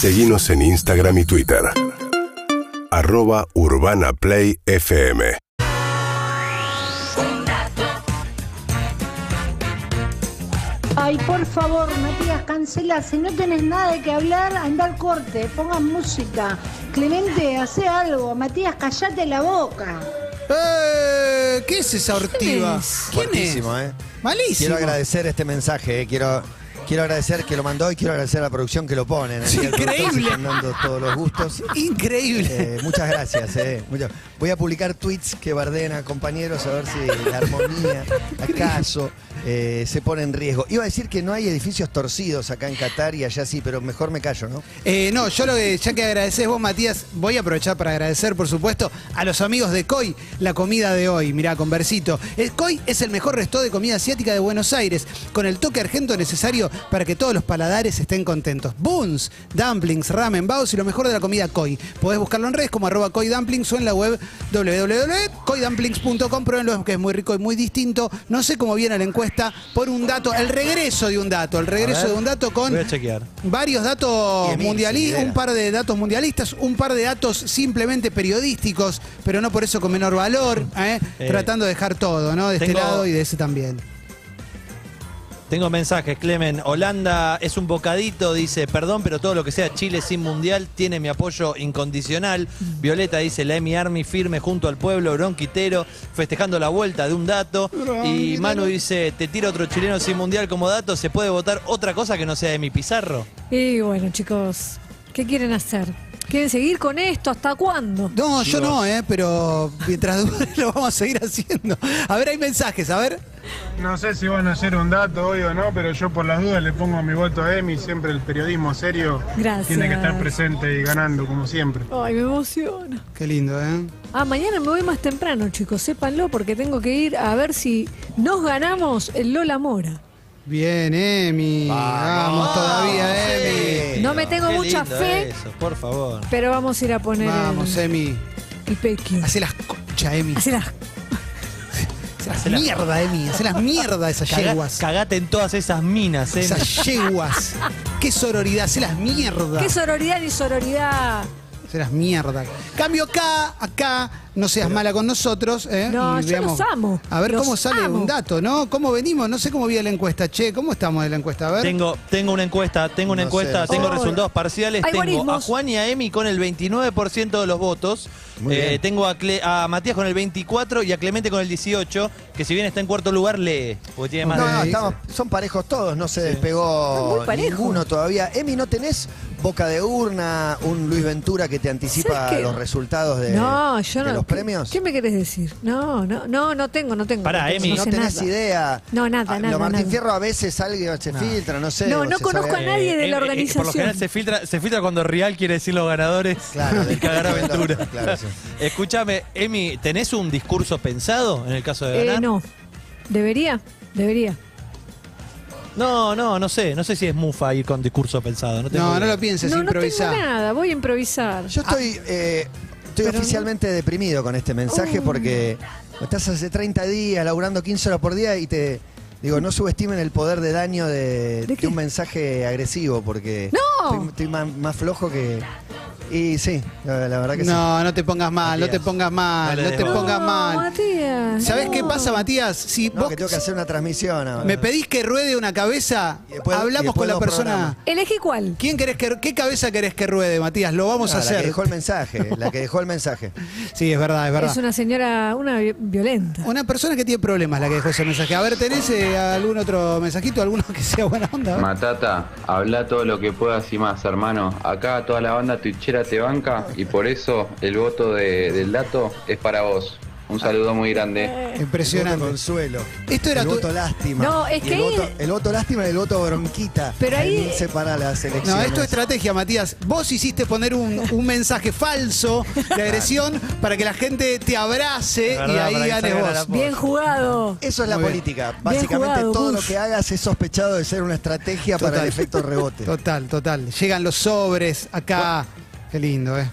Seguimos en Instagram y Twitter. Arroba Urbana Play FM. Ay, por favor, Matías, cancela. Si no tenés nada de que hablar, anda al corte, pongan música. Clemente, hace algo. Matías, callate la boca. Eh, ¿Qué es esa ortiva? es? ¿Quién es? Fuertísimo, ¿eh? Malísimo. Quiero agradecer este mensaje, ¿eh? quiero, quiero agradecer que lo mandó y quiero agradecer a la producción que lo pone. en el Sí, increíble. están dando todos los gustos. Increíble. Eh, muchas gracias. eh, muchas- Voy a publicar tweets que barden a compañeros a ver si la armonía, acaso, eh, se pone en riesgo. Iba a decir que no hay edificios torcidos acá en Qatar y allá sí, pero mejor me callo, ¿no? Eh, no, yo lo que, ya que agradeces vos, Matías, voy a aprovechar para agradecer, por supuesto, a los amigos de COI la comida de hoy. Mirá, con versito. El COI es el mejor resto de comida asiática de Buenos Aires, con el toque argento necesario para que todos los paladares estén contentos. Buns, dumplings, ramen, baos y lo mejor de la comida COI. Podés buscarlo en redes como arroba COI Dumplings o en la web www.coidumplings.com. Pruébenlo, que es muy rico y muy distinto. No sé cómo viene la encuesta por un dato, el regreso de un dato, el regreso de un dato con Voy a chequear. varios datos mundialistas, un par de datos mundialistas, un par de datos simplemente periodísticos, pero no por eso con menor valor, ¿eh? Eh, tratando de dejar todo, ¿no? De este tengo- lado y de ese también. Tengo mensajes, Clemen. Holanda es un bocadito, dice, perdón, pero todo lo que sea Chile sin mundial tiene mi apoyo incondicional. Violeta dice, la Emi Army firme junto al pueblo, bronquitero, festejando la vuelta de un dato. Y Manu dice, te tiro otro chileno sin mundial como dato, ¿se puede votar otra cosa que no sea de mi Pizarro? Y bueno, chicos, ¿qué quieren hacer? ¿Quieren seguir con esto? ¿Hasta cuándo? No, yo no, ¿eh? Pero mientras dure lo vamos a seguir haciendo. A ver, hay mensajes, a ver. No sé si van a hacer un dato hoy o no, pero yo por las dudas le pongo mi voto a Emi. Siempre el periodismo serio Gracias. tiene que estar presente y ganando, como siempre. Ay, me emociona. Qué lindo, ¿eh? Ah, mañana me voy más temprano, chicos, sépanlo, porque tengo que ir a ver si nos ganamos el Lola Mora. Bien, Emi. Vamos, todavía, Emi. No me tengo Qué mucha lindo fe, Eso, por favor. pero vamos a ir a poner Vamos, el, Emi. el pequi. Hacé las concha, Emi. Así las... Hacé las mierda, Emi. Hacé las mierda esas Caga- yeguas. cagate en todas esas minas, ¿eh? Esas yeguas. Qué sororidad. Hacé las mierda. ¿Qué sororidad ni sororidad? Serás mierda. Cambio acá, acá, no seas mala con nosotros. ¿eh? No, Y yo los amo. A ver Los cómo sale amo. un dato, ¿no? ¿Cómo venimos? No sé cómo viene la encuesta. Che, ¿cómo estamos de la encuesta? A ver. Tengo, tengo una encuesta, tengo una No encuesta, sé. tengo Oh, resultados parciales. Tengo a. Juan y a Emi con el 29% de los votos. Eh, tengo a, Cle- a Matías con el 24 y a Clemente con el 18, que si bien está en cuarto lugar, lee. Porque tiene más No, de- no, estamos, son parejos todos, no se Están despegó muy parejos. ninguno todavía. Emi, ¿no tenés boca de urna, un Luis Ventura que te anticipa los resultados de, no, yo de no. los ¿qué- premios? ¿Qué me querés decir? No, no, no, no tengo, no tengo. Pará, no, tengo, Emi. no sé tenés nada. idea. No, nada, Ah, nada, Lo Martín nada. Fierro a veces alguien se filtra, no sé. No, no conozco sabe- a nadie de la Eh, eh, organización. por lo general se filtra, se filtra cuando Real quiere decir los ganadores. Claro, y cagar a aventura. Claro, sí. Escúchame, Emi, ¿tenés un discurso pensado en el caso de ganar? Eh, no. ¿Debería? Debería. No, no, no sé. No sé si es mufa ir con discurso pensado. No, tengo No, lo pienses, no, no tengo nada, voy a improvisar. Yo estoy, eh, estoy Pero no. oficialmente deprimido con este mensaje Uh. porque estás hace 30 días laburando 15 horas por día y te digo, no subestimen el poder de daño de, ¿De de qué? un mensaje agresivo porque ¡No! estoy, estoy más, más flojo que... Y sí, la, la verdad que sí. No, no te pongas mal, no te pongas mal, No te pongas No, mal. Matías. ¿Sabés no. qué pasa, Matías? Si No, vos que tengo que hacer una transmisión ahora. me pedís que ruede una cabeza, después- hablamos con la persona. programas. Elegí cuál. ¿Quién querés que, ¿Qué cabeza querés que ruede, Matías? Lo vamos Ah, a La que hacer. dejó el mensaje, la que dejó el mensaje. Sí, es verdad, es verdad. Es una señora, una vi- violenta. Una persona que tiene problemas la que dejó ese mensaje. A ver, ¿tenés eh, algún otro mensajito? ¿Alguno que sea buena onda? Matata, habla todo lo que puedas y más, hermano. Acá toda la banda te banca y por eso el voto de- del dato es para vos. Un saludo muy grande. El voto Impresionante. consuelo. Esto era el tu- voto lástima. No, es Y que el, ahí- voto, el voto lástima y el voto bronquita. Pero ahí- se para las elecciones. No, esto es estrategia, Matías. Vos hiciste poner un, un mensaje falso de agresión para que la gente te abrace y ahí ganes vos. Bien jugado. Eso es la política. Básicamente jugado, todo Bush. lo que hagas es sospechado de ser una estrategia para el efecto rebote. Total, total. Llegan los sobres acá. Qué lindo, ¿eh?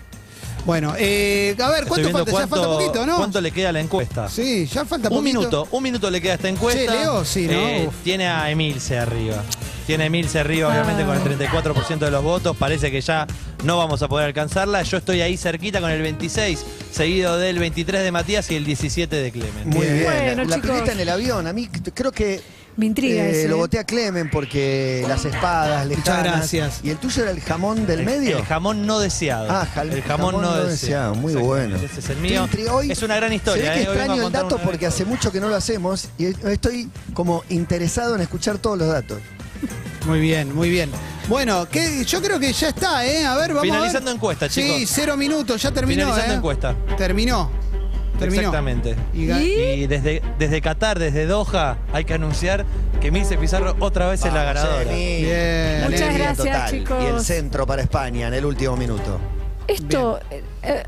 Bueno, eh, a ver, ¿cuánto falta? ya falta poquito, ¿no? ¿Cuánto le queda a la encuesta? Sí, ya falta Un poquito. minuto, un minuto le queda a esta encuesta. Che, Leo, sí, ¿no? Eh, tiene a Emilce arriba. Tiene Milce arriba, obviamente, Ah. con el 34% de los votos. Parece que ya no vamos a poder alcanzarla. Yo estoy ahí cerquita con el 26, seguido del 23 de Matías y el 17 de Clemen. Muy bien. Bueno, la pileta en el avión, a mí creo que Me intriga eh, ese, lo ¿eh? voté a Clemen porque las espadas, lejanas. gracias. ¿Y el tuyo era el jamón del El- medio? El jamón no deseado. Ah, jal- el jamón, no, deseado. Muy Exactamente, bueno. Ese es el mío. Hoy es una gran Se historia. ve que ¿eh? Vengo a extraño el dato porque hace mucho que no lo hacemos y estoy como interesado en escuchar todos los datos. Muy bien, muy bien. Bueno, que yo creo que ya está, ¿eh? A ver, vamos Finalizando a ver. encuesta, Sí, chicos. cero minutos, ya terminó, Finalizando ¿eh? encuesta. Terminó. Terminó. Exactamente. Y desde, desde Qatar, desde Doha, hay que anunciar que Milce Pizarro otra vez es la Vamos, ganadora. Bien. Muchas Alegría gracias, total. chicos. Y el centro para España en el último minuto. Esto, eh, eh,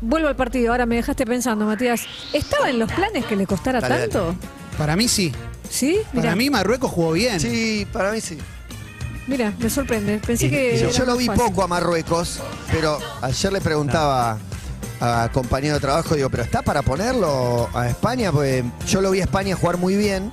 vuelvo al partido, ahora me dejaste pensando, Matías. ¿Estaba en los planes que le costara Dale, dale. tanto? Para mí sí. ¿Sí? Para mí Marruecos jugó bien. Sí, para mí sí. mira, me sorprende. Pensé Y- que. y Yo, lo vi fácil. poco a Marruecos, pero ayer le preguntaba a compañero de trabajo, digo, ¿pero está para ponerlo a España? Pues yo lo vi a España jugar muy bien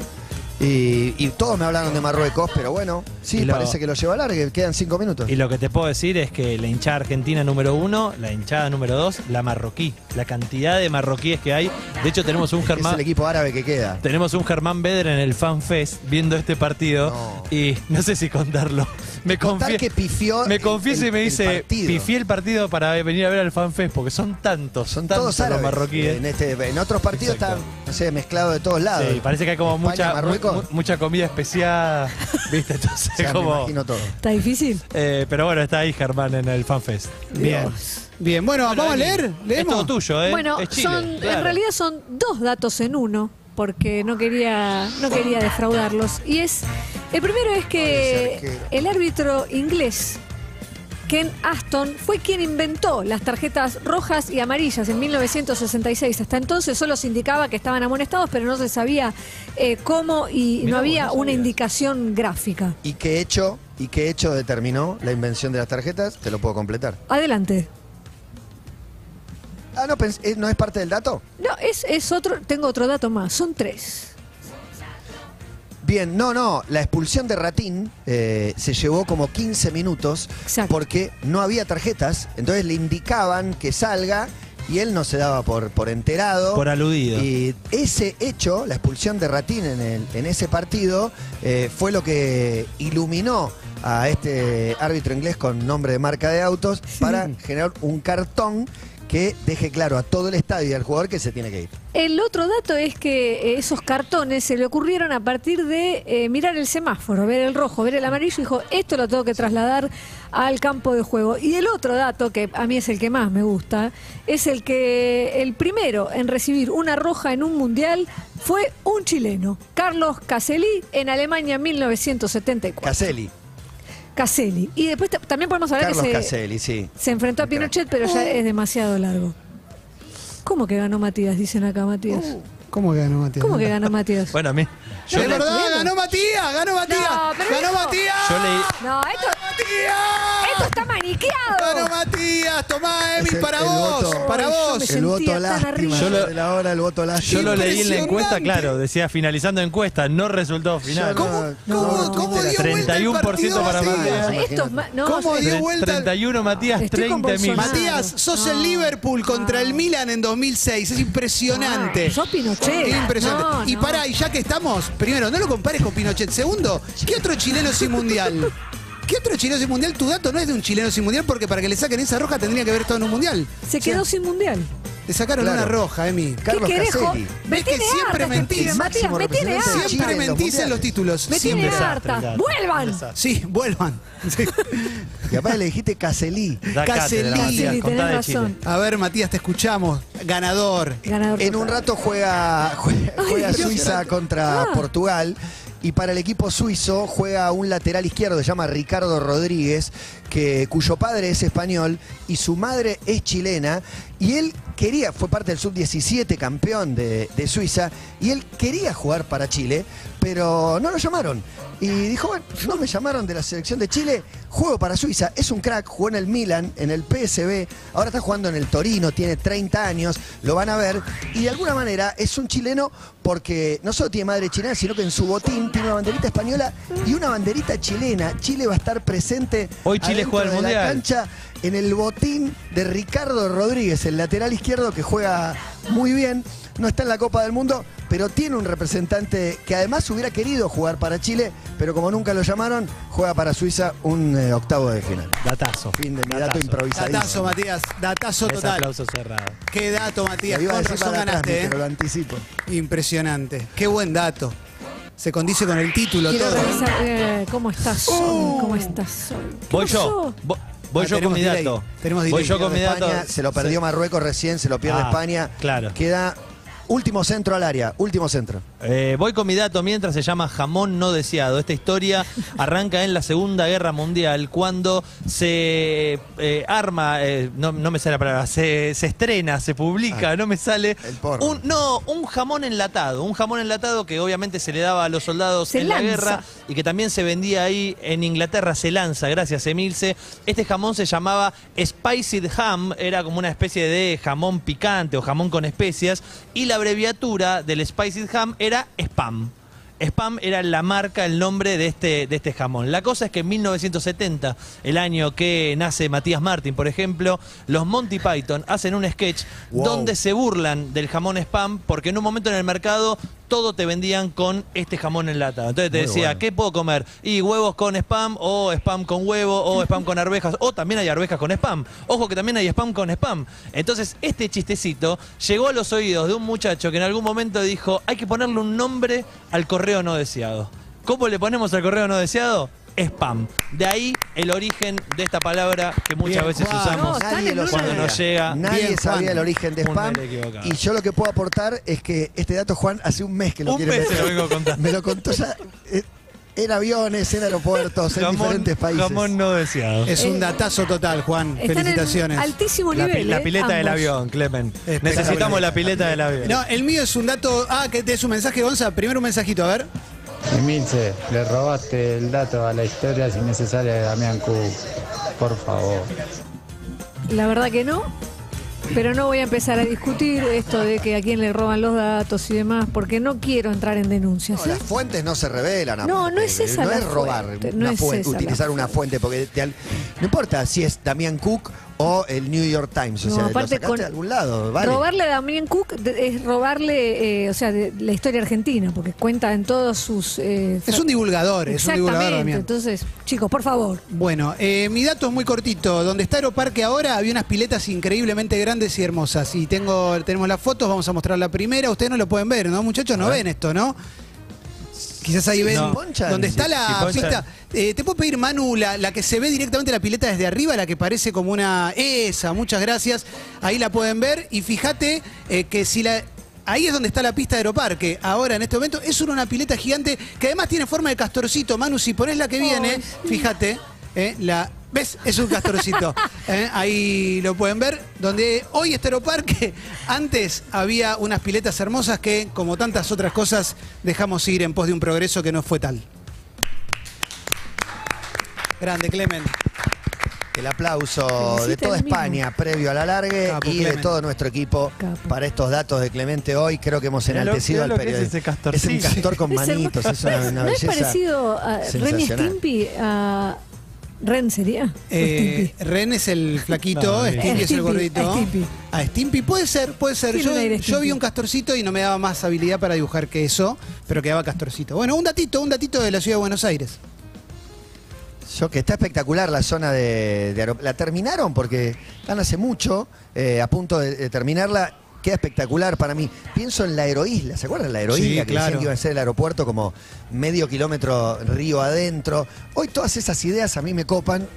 y, y todos me hablaron de Marruecos, pero bueno, sí, lo- parece que lo lleva largo, quedan cinco minutos. Y lo que te puedo decir es que la hinchada argentina número uno, la hinchada número dos, la marroquí. La cantidad de marroquíes que hay. De hecho, tenemos un Es Germán. el equipo árabe que queda. Tenemos un Germán Beder en el FanFest viendo este partido No. y no sé si contarlo. Me que pifió me el- confieso y me el dice, pifié el partido para venir a ver al FanFest porque son tantos, Son tantos todos los árabes. marroquíes. En, este, en otros partidos Exacto. están, no sé, mezclados de todos lados. Sí, parece que hay como España, mucha, mu- mucha comida especiada, ¿viste? Entonces, O sea, me como... imagino todo. Está difícil. Eh, pero bueno, está ahí Germán en el FanFest. Bien. Bien, bueno, Bueno, vamos a leer. Es ¿Leemos? todo tuyo, ¿eh? Bueno, Es Chile, son, claro. en realidad son dos datos en uno, porque no quería, no quería defraudarlos. Y es, el primero es que el árbitro inglés, Ken Aston, fue quien inventó las tarjetas rojas y amarillas en 1966. Hasta entonces solo se indicaba que estaban amonestados, pero no se sabía eh, cómo y Mirá no había no una indicación gráfica. ¿Y qué hecho, y qué hecho determinó la invención de las tarjetas? Te lo puedo completar. Adelante. Ah, no, eh, ¿no es parte del dato? No, es, es otro, tengo otro dato más, son tres. Bien, no, no, la expulsión de Ratín eh, se llevó como 15 minutos Exacto. porque no había tarjetas, entonces le indicaban que salga y él no se daba por, por enterado. Por aludido. Y ese hecho, la expulsión de Ratín en, el- en ese partido, eh, fue lo que iluminó a este árbitro inglés con nombre de marca de autos para generar un cartón que deje claro a todo el estadio y al jugador que se tiene que ir. El otro dato es que eh, esos cartones se le ocurrieron a partir de eh, mirar el semáforo, ver el rojo, ver el amarillo, y dijo, esto lo tengo que trasladar al campo de juego. Y el otro dato, que a mí es el que más me gusta, es el que el primero en recibir una roja en un mundial fue un chileno, Carlos Caselli, en Alemania en 1974. Caselli, Caselli. Y después ta- también podemos hablar Carlos que se, Caselli, sí. se enfrentó a Pinochet, pero ya es demasiado largo. ¿Cómo que ganó Matías? Dicen acá Matías. ¿Cómo que ganó Matías? ¿Cómo que ganó Matías? Bueno, a mí. Yo, de verdad, ganó Matías, ganó Matías. No, pero ganó no. Matías. yo leí. No, esto, Matías. esto está maniqueado. Ganó Matías, tomá Emi Es el- para el vos, voto- para yo vos. El sentía voto tan lástima. arriba. Yo lo- de la hora, el voto lástima. Yo lo leí en la Impresionante. encuesta, claro, decía finalizando encuesta, no resultado final. Yo ¿Cómo, No, cómo, no, cómo dio vuelta el 31% partido para Matías? Esto es ma- no, ¿Cómo yo- dio vuelta el- 31 Matías, Estoy con 30 mil. Matías, sos el. Liverpool contra el Milan en 2006. Es impresionante. No, sos Pinochet. Impresionante. No, y no. pará, y ya que estamos, primero, no lo compares con Pinochet. Segundo, ¿qué otro chileno sin mundial? ¿Qué otro chileno sin mundial? Tu dato no es de un chileno sin mundial porque para que le saquen esa roja tendría que haber estado en un mundial. Se quedó O sea, sin mundial. Te sacaron Claro. una roja, Emi. Carlos ¿Qué querés, jo- Caselli. Me Ves que tiene siempre harta, mentís. Matías, me tiene harta. Siempre mentís en los títulos. Me tiene harta. ¡Vuelvan! Sí, vuelvan. Sí. Y aparte le dijiste Caselli. Caselli. Tenés razón. A ver, Matías, te escuchamos. Ganador. Ganador En un rato juega, juega, juega Dios. Suiza contra Ah. Portugal. Y para el equipo suizo juega un lateral izquierdo, se llama Ricardo Rodríguez, que, cuyo padre es español y su madre es chilena. Y él quería, fue parte del sub-17 campeón de, Suiza, y él quería jugar para Chile, pero no lo llamaron. Y dijo, bueno, no me llamaron de la selección de Chile, juego para Suiza, es un crack, jugó en el Milan, en el PSB, ahora está jugando en el Torino, tiene 30 años, lo van a ver, y de alguna manera es un chileno porque no solo tiene madre chilena, sino que en su botín tiene una banderita española y una banderita chilena. Chile va a estar presente Hoy Chile juega el de la Mundial. cancha en el botín de Ricardo Rodríguez, el lateral izquierdo que juega muy bien. No está en la Copa del Mundo, pero tiene un representante que además hubiera querido jugar para Chile, pero como nunca lo llamaron, juega para Suiza un eh, octavo de final. Datazo. Fin de mi dato Datazo. improvisadísimo. Datazo, Matías. Datazo total. aplauso cerrado. Qué dato, Matías. Con razón atrás, ganaste, ¿eh? pero lo anticipo. Impresionante. Qué buen dato. Se condice con el título Quiero todo. revisar eh, cómo estás hoy, cómo estás hoy. ¿Qué Voy yo. pasó? Vo- Voy Ah, yo con tenemos mi delay. dato. Tenemos Voy delay. yo con mi dato. España, se lo perdió Marruecos recién, se lo pierde Ah, España. claro. Queda último centro al área, último centro. Eh, voy con mi dato mientras se llama Jamón no deseado. Esta historia arranca en la Segunda Guerra Mundial cuando se eh, arma, eh, no, no me sale la palabra, se, se estrena, se publica, Ah, no me sale. el porno. Un, no, un jamón enlatado. Un jamón enlatado que obviamente se le daba a los soldados Se en la guerra y que también se vendía ahí en Inglaterra, se lanza, gracias Emilce. Este jamón se llamaba Spiced Ham, era como una especie de jamón picante o jamón con especias, y la abreviatura del Spiced Ham era Spam. Spam era la marca, el nombre de este, de este jamón. La cosa es que en 1970, el año que nace Matías Martín, por ejemplo, los Monty Python hacen un sketch Wow. donde se burlan del jamón Spam porque en un momento en el mercado todo te vendían con este jamón enlatado. Entonces te Muy decía, bueno. ¿qué puedo comer? Y huevos con spam, o spam con huevo, o spam con arvejas, o también hay arvejas con spam. Ojo que también hay spam con spam. Entonces, este chistecito llegó a los oídos de un muchacho que en algún momento dijo, hay que ponerle un nombre al correo no deseado. ¿Cómo le ponemos al correo no deseado? Spam. De ahí el origen de esta palabra que muchas Bien, veces Juan. usamos. No, Nadie lo Cuando sabía. nos llega. Nadie Bien, sabía Juan. el origen de spam. Y yo lo que puedo aportar es que este dato, Juan, hace un mes que lo Un quiere mes meter. se lo vengo contando. Me lo contó ya eh, en aviones, en aeropuertos, en Jamón- diferentes países. jamón no deseado. Es un Eh, datazo total, Juan. Están Felicitaciones. en altísimo La, nivel. pi- la eh, pileta del avión, Clemen. Necesitamos la pileta del avión. No, el mío es un dato. Ah, que es un mensaje, Gonza. Primero un mensajito, a ver. Emilce, le robaste el dato a la historia innecesaria de Damián Cook. Por favor. La verdad que no. Pero no voy a empezar a discutir esto de que a quién le roban los datos y demás, porque no quiero entrar en denuncias. No, las fuentes no se revelan. No, no es esa No la es robar fuente, una no es fuente, esa la utilizar una fuente, porque te no importa si es Damián Cook o el New York Times. O sea, lo aparte sacaste con- de algún lado, vale. Robarle a Damián Cook es robarle, eh, o sea, de la historia argentina, porque cuenta en todos sus... eh, Es un divulgador, es un divulgador también. Entonces, chicos, por favor. Bueno, eh, mi dato es muy cortito. Donde está Aeroparque ahora había unas piletas increíblemente grandes y hermosas. Y tengo, tenemos las fotos, vamos a mostrar la primera. Ustedes no lo pueden ver, ¿no? Muchachos, no ven esto, ¿no? Quizás ahí ven ponchan, donde está la pista. Eh, ¿Te puedo pedir, Manu, la, la que se ve directamente la pileta desde arriba, la que parece como una... Esa, muchas gracias. Ahí la pueden ver. Y fíjate eh, que si la... Ahí es donde está la pista de Aeroparque. Ahora, en este momento, es una, una pileta gigante que además tiene forma de castorcito. Manu, si pones la que viene, fíjate, eh, la... ¿Ves? Es un castorcito. Eh, ahí lo pueden ver. Donde hoy está Aeroparque, antes había unas piletas hermosas que, como tantas otras cosas, dejamos ir en pos de un progreso que no fue tal. Grande, Clemen. El aplauso de toda. España previo al alargue Capo, y de Clemente. todo nuestro equipo Capo. para estos datos de Clemente hoy. Creo que hemos enaltecido al que es un castor con manitos, es una, una ¿No es parecido a Ren y sensacional. Stimpy? A Ren sería. ¿O Eh? Ren es el flaquito, No, Stimpy es el Stimpy, gordito. a Stimpy. A Stimpy puede ser, puede ser. Yo, vi un castorcito y no me daba más habilidad para dibujar que eso, pero quedaba castorcito. Bueno, un datito, un datito de la ciudad de Buenos Aires. Yo que está espectacular la zona de, de La terminaron porque están hace mucho, eh, a punto de, de terminarla. Queda espectacular para mí. Pienso en la Aeroisla, ¿se acuerdan? La Aeroisla Sí, que claro. decían que iba a ser el aeropuerto como medio kilómetro río adentro. Hoy todas esas ideas a mí me copan.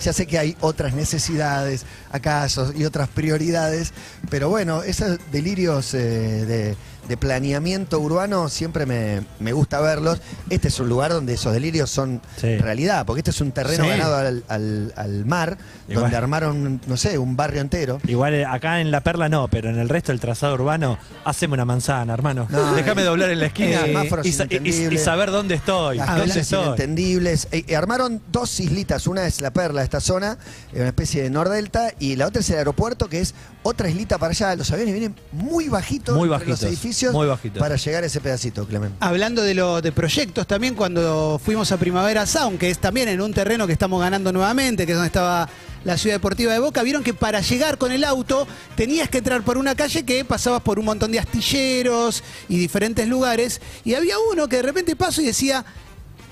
Ya sé que hay otras necesidades, acaso, y otras prioridades, pero bueno, esos delirios eh, de, de planeamiento urbano siempre me, me gusta verlos. Este es un lugar donde esos delirios son Sí. realidad, porque este es un terreno Sí. ganado al, al- al mar, Igual. donde armaron, no sé, un barrio entero. Igual eh, acá en La Perla no, pero en el resto del trazado urbano, haceme una manzana, hermano. No, Déjame eh, doblar en la esquina eh, y, saber dónde estoy. Las ¿Dónde estoy? inentendibles. Eh, eh, armaron dos islitas, una es la perla esta zona, una especie de nordelta, y la otra es el aeropuerto, que es otra islita para allá. Los aviones vienen muy bajitos Muy los bajitos, muy bajitos. para llegar a ese pedacito, Clemente. Hablando de, lo, de proyectos también, cuando fuimos a Primavera Sound, que es también en un terreno que estamos ganando nuevamente, que es donde estaba la ciudad deportiva de Boca, vieron que para llegar con el auto tenías que entrar por una calle que pasabas por un montón de astilleros y diferentes lugares, y había uno que de repente pasó y decía...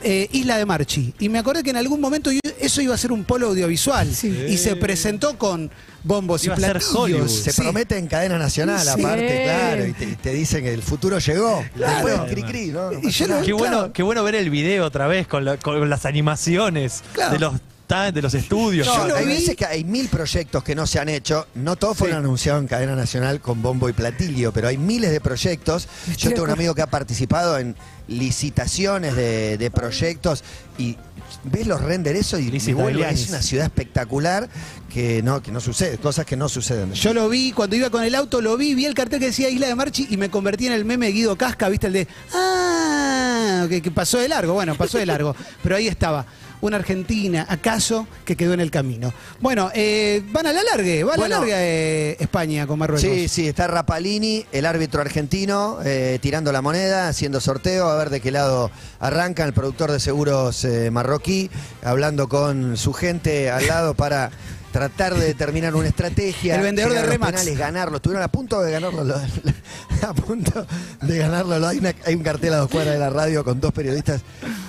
eh, Isla de Marchi. Y me acordé que en algún momento yo- eso iba a ser un polo audiovisual. Y se presentó con bombos Iba y platillos. Se Sí. promete en cadena nacional, Sí. aparte, claro, y te, y te dicen que el futuro llegó. Claro. Después, cri, cri, ¿no? No Y yo pasa nada. no- Qué bueno, qué bueno ver el video otra vez con, la- con las animaciones Claro. de los de los estudios. No, hay veces que hay mil proyectos que no se han hecho. No todos fueron anunciados en cadena nacional con bombo y platillo, pero hay miles de proyectos. Yo tengo un amigo que ha participado en licitaciones de, de proyectos y ves los render eso y es una ciudad espectacular que no, que no sucede, cosas que no suceden. Yo lo vi, cuando iba con el auto, lo vi, vi el cartel que decía Isla de Marchi y me convertí en el meme Guido Casca, ¿viste? El de, ah, que, que pasó de largo, bueno, pasó de largo, pero ahí estaba. Una Argentina, acaso, que quedó en el camino. Bueno, eh, van a la largue, va a Bueno. la larga eh, España con Marruecos. Sí, sí, está Rapalini, el árbitro argentino, eh, tirando la moneda, haciendo sorteo, a ver de qué lado arranca el productor de seguros marroquí, hablando con su gente al lado para tratar de determinar una estrategia. El vendedor de Remax. penales, ganarlo. Estuvieron a punto de ganarlo. lo- a punto de ganarlo. Hay, una- hay un cartel a dos cuadras de la radio con dos periodistas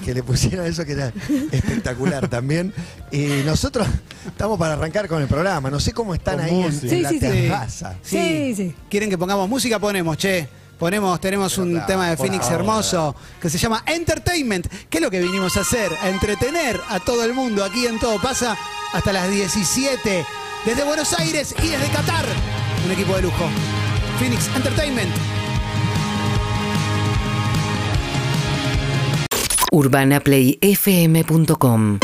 que le pusieron eso que era espectacular también. Y nosotros estamos para arrancar con el programa. No sé cómo están Con ahí en, música. en la Sí, sí, sí. terraza. Sí, sí. ¿Quieren que pongamos música? Ponemos, che. Ponemos, tenemos un claro, tema de Phoenix favor. hermoso que se llama Entertainment. ¿Qué es lo que vinimos a hacer? A entretener a todo el mundo aquí en Todo Pasa hasta las 17. Desde Buenos Aires y desde Qatar. Un equipo de lujo. Phoenix Entertainment. UrbanaPlayFM.com